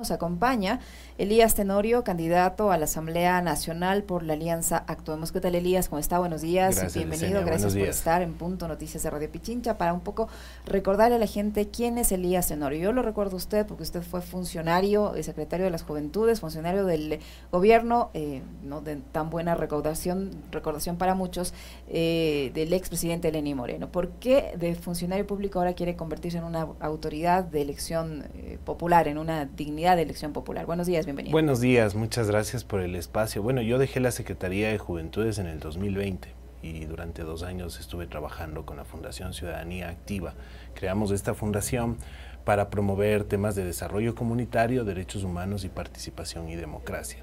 Nos acompaña Elías Tenorio, candidato a la Asamblea Nacional por la Alianza Actuemos. ¿Qué tal, Elías? ¿Cómo está? Buenos días. Bienvenido. Gracias por estar en Punto Noticias de Radio Pichincha para un poco recordarle a la gente quién es Elías Tenorio. Yo lo recuerdo a usted porque usted fue funcionario, y secretario de las Juventudes, funcionario del gobierno, eh, no de tan buena recordación, recordación para muchos, eh, del expresidente Lenín Moreno. ¿Por qué de funcionario público ahora quiere convertirse en una autoridad de elección eh, popular, en una dignidad? De Elección Popular. Buenos días, bienvenido. Buenos días, muchas gracias por el espacio. Bueno, yo dejé la Secretaría de Juventudes en el 2020 y durante dos años estuve trabajando con la Fundación Ciudadanía Activa. Creamos esta fundación para promover temas de desarrollo comunitario, derechos humanos y participación y democracia.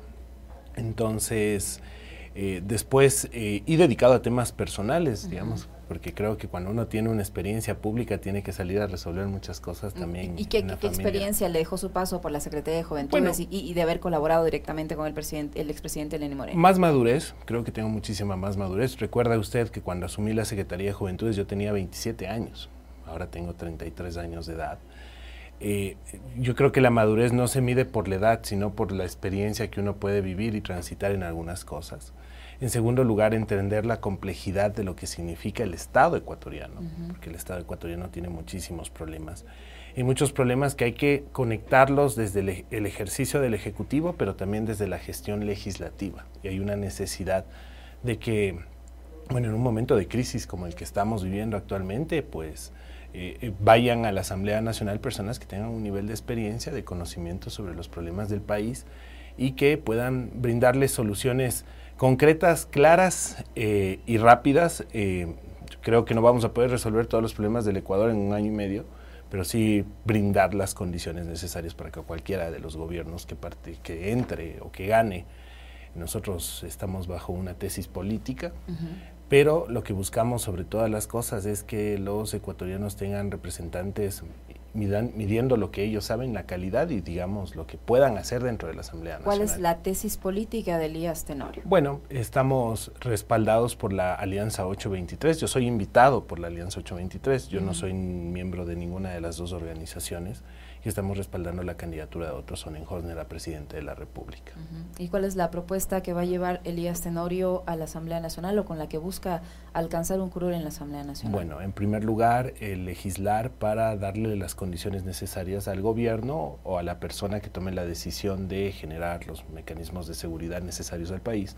Entonces, eh, después, eh, y dedicado a temas personales, digamos, porque creo que cuando uno tiene una experiencia pública tiene que salir a resolver muchas cosas también. ¿Y, qué, experiencia le dejó su paso por la Secretaría de Juventudes y, de haber colaborado directamente con el presidente, el expresidente Lenín Moreno? Más madurez, creo que tengo muchísima más madurez. Recuerda usted que cuando asumí la Secretaría de Juventudes yo tenía 27 años, ahora tengo 33 años de edad. Eh, yo creo que la madurez no se mide por la edad, sino por la experiencia que uno puede vivir y transitar en algunas cosas. En segundo lugar, entender la complejidad de lo que significa el Estado ecuatoriano, porque el Estado ecuatoriano tiene muchísimos problemas. Y muchos problemas que hay que conectarlos desde el, el, ejercicio del Ejecutivo, pero también desde la gestión legislativa. Y hay una necesidad de que, bueno, en un momento de crisis como el que estamos viviendo actualmente, pues eh, eh, vayan a la Asamblea Nacional personas que tengan un nivel de experiencia, de conocimiento sobre los problemas del país y que puedan brindarles soluciones concretas, claras eh, y rápidas. Eh, creo que no vamos a poder resolver todos los problemas del Ecuador en un año y medio, pero sí brindar las condiciones necesarias para que cualquiera de los gobiernos que, parte, que entre o que gane, nosotros estamos bajo una tesis política, pero lo que buscamos sobre todas las cosas es que los ecuatorianos tengan representantes midiendo lo que ellos saben, la calidad y digamos lo que puedan hacer dentro de la Asamblea Nacional. ¿Cuál es la tesis política de Elías Tenorio? Bueno, estamos respaldados por la Alianza 823. Yo soy invitado por la Alianza 823. Yo no soy miembro de ninguna de las dos organizaciones y estamos respaldando la candidatura de Otto Sonnenhorner a presidente de la República. ¿Y cuál es la propuesta que va a llevar Elías Tenorio a la Asamblea Nacional o con la que busca alcanzar un curul en la Asamblea Nacional? Bueno, en primer lugar, el legislar para darle las condiciones necesarias al gobierno o a la persona que tome la decisión de generar los mecanismos de seguridad necesarios al país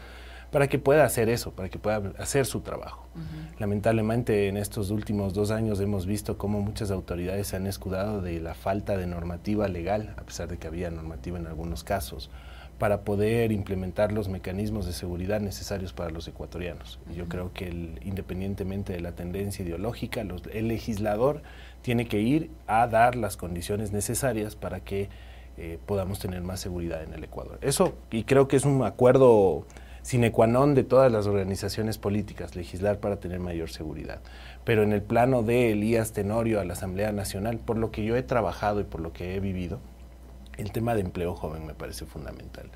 para que pueda hacer eso, para que pueda hacer su trabajo. Lamentablemente en estos últimos dos años hemos visto cómo muchas autoridades se han escudado de la falta de normativa legal, a pesar de que había normativa en algunos casos, para poder implementar los mecanismos de seguridad necesarios para los ecuatorianos. Y yo creo que independientemente de la tendencia ideológica, el legislador tiene que ir a dar las condiciones necesarias para que eh, podamos tener más seguridad en el Ecuador. Eso, y creo que es un acuerdo sine qua non de todas las organizaciones políticas, legislar para tener mayor seguridad. Pero en el plano de Elías Tenorio a la Asamblea Nacional, por lo que yo he trabajado y por lo que he vivido, el tema de empleo joven me parece fundamental.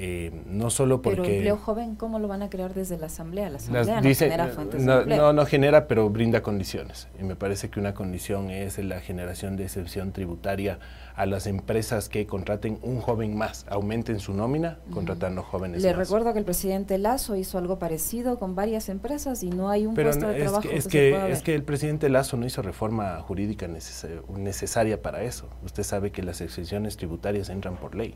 Eh, no solo porque... Pero empleo joven, ¿cómo lo van a crear desde la Asamblea? La Asamblea no genera fuentes no, de empleo. No, no genera, pero brinda condiciones. Y me parece que una condición es la generación de excepción tributaria a las empresas que contraten un joven más, aumenten su nómina contratando jóvenes Le recuerdo que el presidente Lazo hizo algo parecido con varias empresas y no hay un puesto de trabajo que, es que, es que el presidente Lazo no hizo reforma jurídica necesaria para eso. Usted sabe que las excepciones tributarias entran por ley.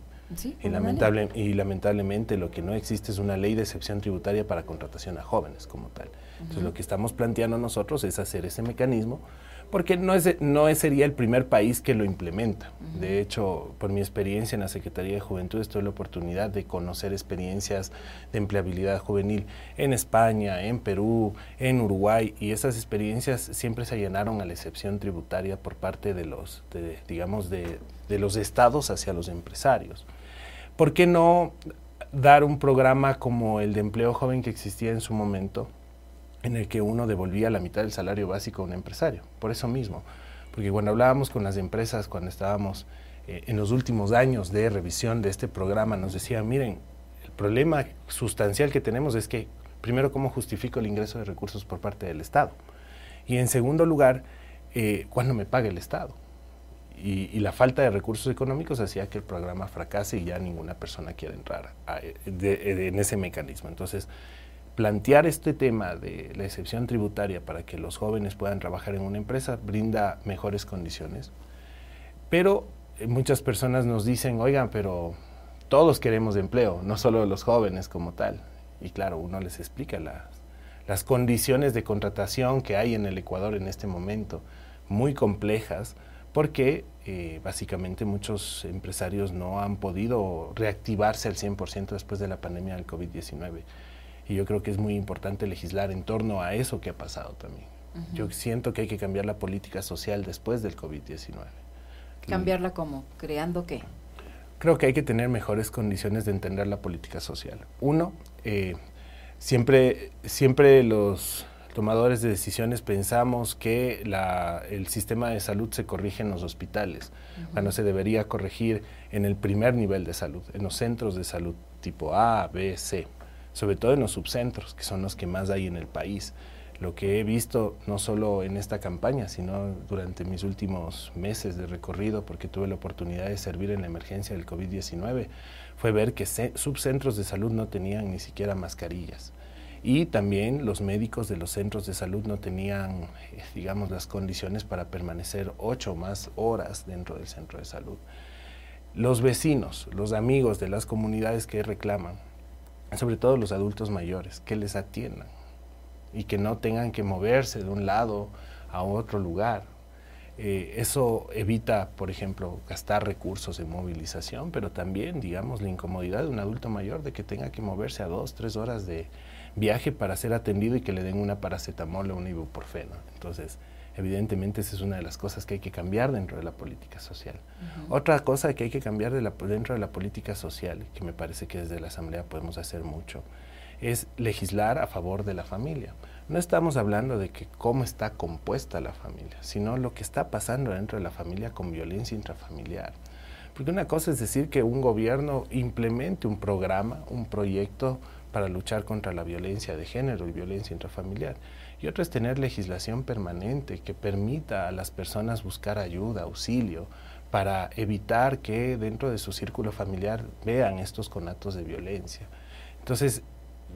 Y, lamentable, y lamentablemente lo que no existe es una ley de excepción tributaria para contratación a jóvenes como tal. Entonces lo que estamos planteando nosotros es hacer ese mecanismo porque no, es, no sería el primer país que lo implementa. De hecho, por mi experiencia en la Secretaría de Juventud, tuve la oportunidad de conocer experiencias de empleabilidad juvenil en España, en Perú, en Uruguay, y esas experiencias siempre se llenaron a la excepción tributaria por parte de los, digamos, de, de los estados hacia los empresarios. ¿Por qué no dar un programa como el de empleo joven que existía en su momento? en el que uno devolvía la mitad del salario básico a un empresario. Por eso mismo, porque cuando hablábamos con las empresas, cuando estábamos eh, en los últimos años de revisión de este programa, nos decían, miren, el problema sustancial que tenemos es que, primero, ¿cómo justifico el ingreso de recursos por parte del Estado? Y en segundo lugar, eh, ¿cuándo me paga el Estado? Y, la falta de recursos económicos hacía que el programa fracase y ya ninguna persona quiera entrar en ese mecanismo. Entonces, plantear este tema de la excepción tributaria para que los jóvenes puedan trabajar en una empresa brinda mejores condiciones. Pero eh, muchas personas nos dicen, oigan, pero todos queremos empleo, no solo los jóvenes como tal. Y claro, uno les explica las condiciones de contratación que hay en el Ecuador en este momento, muy complejas, porque eh, básicamente muchos empresarios no han podido reactivarse al 100% después de la pandemia del COVID-19. Y yo creo que es muy importante legislar en torno a eso que ha pasado también. Yo siento que hay que cambiar la política social después del COVID-19. ¿Cambiarla cómo? ¿Creando qué? Creo que hay que tener mejores condiciones de entender la política social. Uno, eh, siempre, siempre los tomadores de decisiones pensamos que la, el sistema de salud se corrige en los hospitales, cuando se debería corregir en el primer nivel de salud, en los centros de salud tipo A, B, C sobre todo en los subcentros, que son los que más hay en el país. Lo que he visto, no solo en esta campaña, sino durante mis últimos meses de recorrido, porque tuve la oportunidad de servir en la emergencia del COVID-19, fue ver que subcentros de salud no tenían ni siquiera mascarillas. Y también los médicos de los centros de salud no tenían, eh, digamos, las condiciones para permanecer ocho más horas dentro del centro de salud. Los vecinos, los amigos de las comunidades que reclaman, sobre todo los adultos mayores, que les atiendan y que no tengan que moverse de un lado a otro lugar. Eh, eso evita, por ejemplo, gastar recursos en movilización, pero también, digamos, la incomodidad de un adulto mayor de que tenga que moverse a dos, tres horas de viaje para ser atendido y que le den una paracetamol o un ibuprofeno. Entonces, Evidentemente esa es una de las cosas que hay que cambiar dentro de la política social. Otra cosa que hay que cambiar dentro de la política social, que me parece que desde la Asamblea podemos hacer mucho, es legislar a favor de la familia. No estamos hablando de que cómo está compuesta la familia, sino lo que está pasando dentro de la familia con violencia intrafamiliar. Porque una cosa es decir que un gobierno implemente un programa, un proyecto para luchar contra la violencia de género y violencia intrafamiliar y otro es tener legislación permanente que permita a las personas buscar ayuda, auxilio, para evitar que dentro de su círculo familiar vean estos conatos de violencia. Entonces,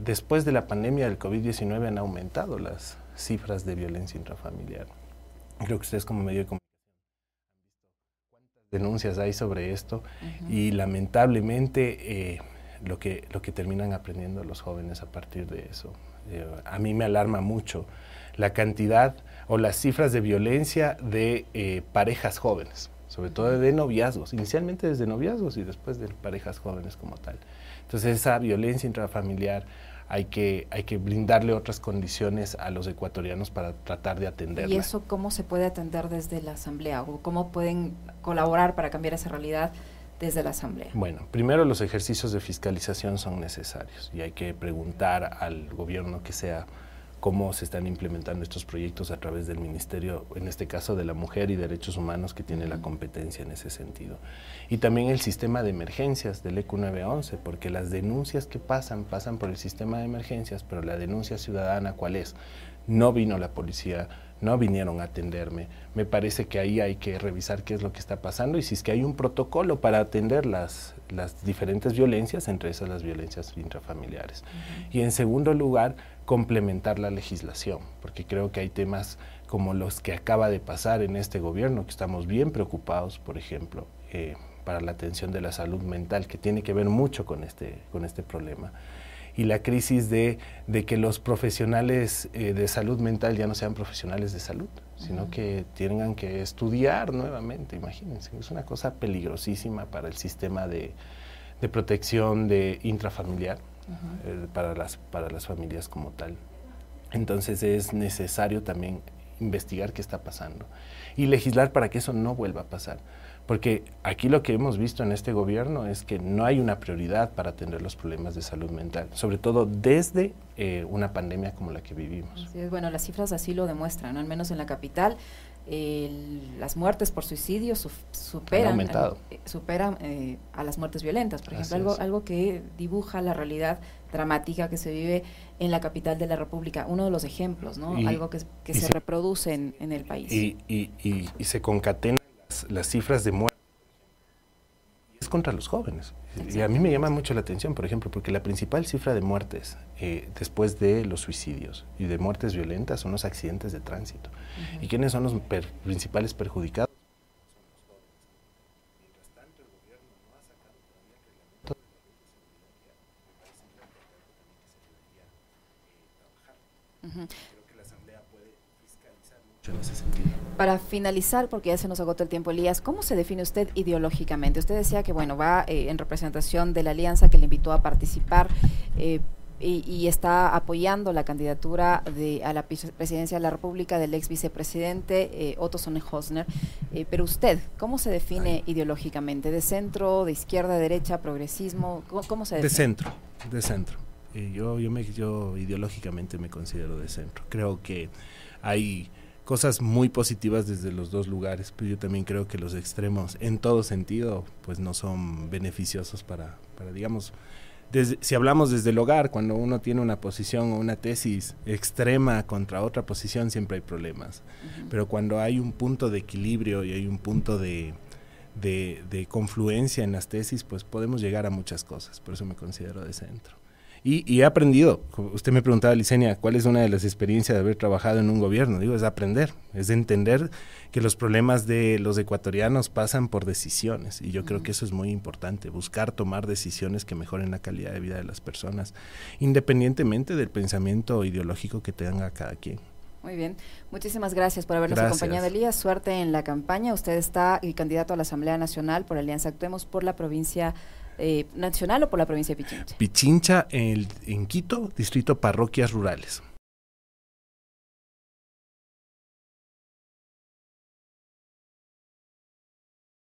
después de la pandemia del COVID-19 han aumentado las cifras de violencia intrafamiliar. Creo que ustedes como medio de comunicación han visto cuántas denuncias hay sobre esto y lamentablemente eh, lo, que, lo que terminan aprendiendo los jóvenes a partir de eso eh, a mí me alarma mucho la cantidad o las cifras de violencia de eh, parejas jóvenes, sobre todo de noviazgos, inicialmente desde noviazgos y después de parejas jóvenes como tal. Entonces esa violencia intrafamiliar hay que, hay que brindarle otras condiciones a los ecuatorianos para tratar de atenderla. ¿Y eso cómo se puede atender desde la Asamblea? ¿O cómo pueden colaborar para cambiar esa realidad? Desde la Asamblea? Bueno, primero los ejercicios de fiscalización son necesarios y hay que preguntar al gobierno que sea cómo se están implementando estos proyectos a través del Ministerio, en este caso de la Mujer y Derechos Humanos, que tiene la competencia en ese sentido. Y también el sistema de emergencias del ECU 911, porque las denuncias que pasan, pasan por el sistema de emergencias, pero la denuncia ciudadana, ¿cuál es? No vino la policía, no vinieron a atenderme. Me parece que ahí hay que revisar qué es lo que está pasando y si es que hay un protocolo para atender las, las diferentes violencias, entre esas las violencias intrafamiliares. Y en segundo lugar, complementar la legislación, porque creo que hay temas como los que acaba de pasar en este gobierno, que estamos bien preocupados, por ejemplo, eh, para la atención de la salud mental, que tiene que ver mucho con este, con este problema y la crisis de, que los profesionales eh, de salud mental ya no sean profesionales de salud, sino que tengan que estudiar nuevamente, imagínense, es una cosa peligrosísima para el sistema de, protección de intrafamiliar, eh, para, las, para las familias como tal. Entonces es necesario también investigar qué está pasando y legislar para que eso no vuelva a pasar. Porque aquí lo que hemos visto en este gobierno es que no hay una prioridad para atender los problemas de salud mental, sobre todo desde eh, una pandemia como la que vivimos. bueno, las cifras así lo demuestran, al menos en la capital. Las muertes por suicidio superan, eh, superan eh, a las muertes violentas, por ejemplo, algo, algo que dibuja la realidad dramática que se vive en la capital de la República, uno de los ejemplos, ¿no? algo que, se, reproduce en, el país. Y, y, y se concatenan las, las cifras de muerte es contra los jóvenes. Y a mí me llama mucho la atención, por ejemplo, porque la principal cifra de muertes eh, después de los suicidios y de muertes violentas son los accidentes de tránsito. ¿Y quiénes son los principales perjudicados? Para finalizar, porque ya se nos agotó el tiempo, Elías, ¿cómo se define usted ideológicamente? Usted decía que, bueno, va eh, en representación de la alianza que le invitó a participar eh, y, está apoyando la candidatura de, a la presidencia de la República del ex vicepresidente eh, Otto Sonnenhosner. Eh, pero usted, ¿cómo se define ideológicamente? ¿De centro, de izquierda, derecha, progresismo? ¿Cómo, se define? De centro, de centro. yo, yo, me, yo ideológicamente me considero de centro. Creo que hay cosas muy positivas desde los dos lugares, pero yo también creo que los extremos, en todo sentido, pues no son beneficiosos para, para digamos, si hablamos desde el hogar, cuando uno tiene una posición o una tesis extrema contra otra posición, siempre hay problemas. Pero cuando hay un punto de equilibrio y hay un punto de, de confluencia en las tesis, pues podemos llegar a muchas cosas. Por eso me considero de centro. Y, he aprendido, usted me preguntaba, Licenia, ¿cuál es una de las experiencias de haber trabajado en un gobierno? Digo, es aprender, es entender que los problemas de los ecuatorianos pasan por decisiones. Y yo creo que eso es muy importante, buscar tomar decisiones que mejoren la calidad de vida de las personas, independientemente del pensamiento ideológico que tenga cada quien. Muy bien, muchísimas gracias por habernos acompañado, Elías. Suerte en la campaña. Usted está el candidato a la Asamblea Nacional por Alianza Actuemos por la provincia eh, nacional o por la provincia de Pichincha? Pichincha en, en Quito, distrito parroquias rurales.